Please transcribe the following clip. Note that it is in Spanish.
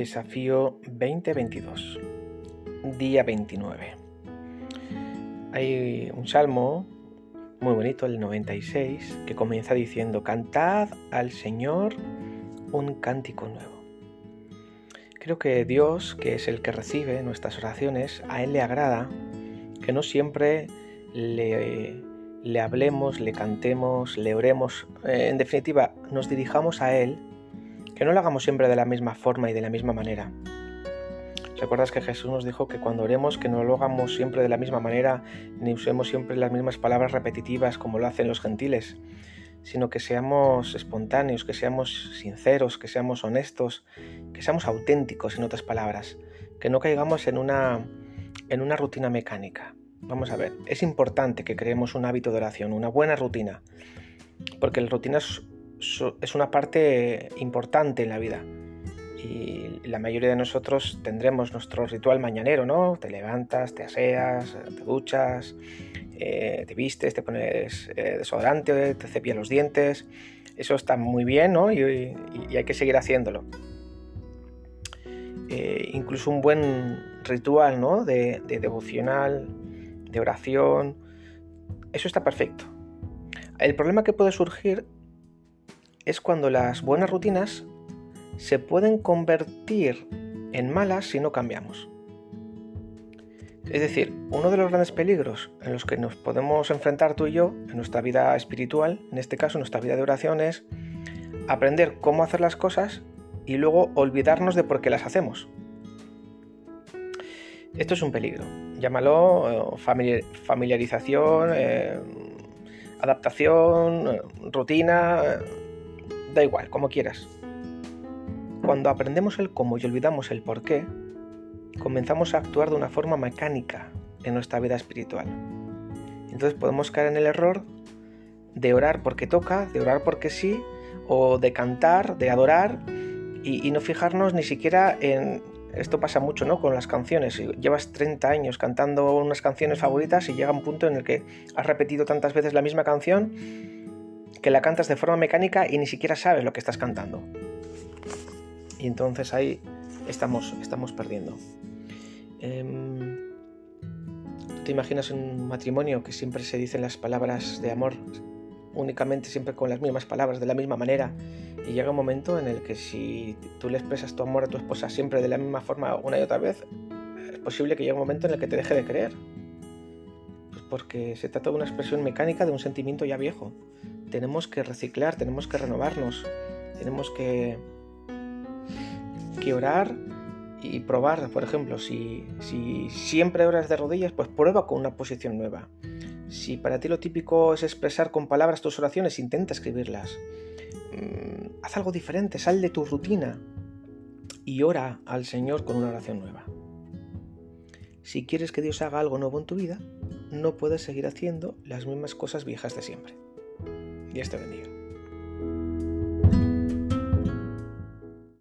Desafío 2022, día 29. Hay un salmo muy bonito, el 96, que comienza diciendo, Cantad al Señor un cántico nuevo. Creo que Dios, que es el que recibe nuestras oraciones, a Él le agrada que no siempre le, le hablemos, le cantemos, le oremos, eh, en definitiva, nos dirijamos a Él que no lo hagamos siempre de la misma forma y de la misma manera. ¿Recuerdas que Jesús nos dijo que cuando oremos que no lo hagamos siempre de la misma manera ni usemos siempre las mismas palabras repetitivas como lo hacen los gentiles, sino que seamos espontáneos, que seamos sinceros, que seamos honestos, que seamos auténticos en otras palabras, que no caigamos en una en una rutina mecánica. Vamos a ver, es importante que creemos un hábito de oración, una buena rutina, porque la rutina es una parte importante en la vida. Y la mayoría de nosotros tendremos nuestro ritual mañanero, ¿no? Te levantas, te aseas, te duchas, eh, te vistes, te pones eh, desodorante, te cepillas los dientes. Eso está muy bien, ¿no? Y, hay que seguir haciéndolo. Eh, incluso un buen ritual, ¿no? De, de devocional, de oración. Eso está perfecto. El problema que puede surgir es cuando las buenas rutinas se pueden convertir en malas si no cambiamos. Es decir, uno de los grandes peligros en los que nos podemos enfrentar tú y yo en nuestra vida espiritual, en este caso nuestra vida de oración, es aprender cómo hacer las cosas y luego olvidarnos de por qué las hacemos. Esto es un peligro. Llámalo eh, familiarización, eh, adaptación, eh, rutina, Da igual, como quieras. Cuando aprendemos el cómo y olvidamos el por qué, comenzamos a actuar de una forma mecánica en nuestra vida espiritual. Entonces podemos caer en el error de orar porque toca, de orar porque sí, o de cantar, de adorar, y, no fijarnos ni siquiera en... Esto pasa mucho, ¿no? Con las canciones. Llevas 30 años cantando unas canciones favoritas y llega un punto en el que has repetido tantas veces la misma canción que la cantas de forma mecánica y ni siquiera sabes lo que estás cantando. Y entonces ahí estamos, estamos perdiendo. Em, ¿Tú te imaginas un matrimonio que siempre se dicen las palabras de amor únicamente siempre con las mismas palabras, de la misma manera? Y llega un momento en el que si tú le expresas tu amor a tu esposa siempre de la misma forma una y otra vez, es posible que llegue un momento en el que te deje de creer. Pues porque se trata de una expresión mecánica de un sentimiento ya viejo tenemos que reciclar, tenemos que renovarnos, tenemos que, orar y probar, por ejemplo, si, si siempre oras de rodillas, pues prueba con una posición nueva. Si para ti lo típico es expresar con palabras tus oraciones, intenta escribirlas. Mm, haz algo diferente, sal de tu rutina y ora al Señor con una oración nueva. Si quieres que Dios haga algo nuevo en tu vida, no puedes seguir haciendo las mismas cosas viejas de siempre. Dios te bendiga.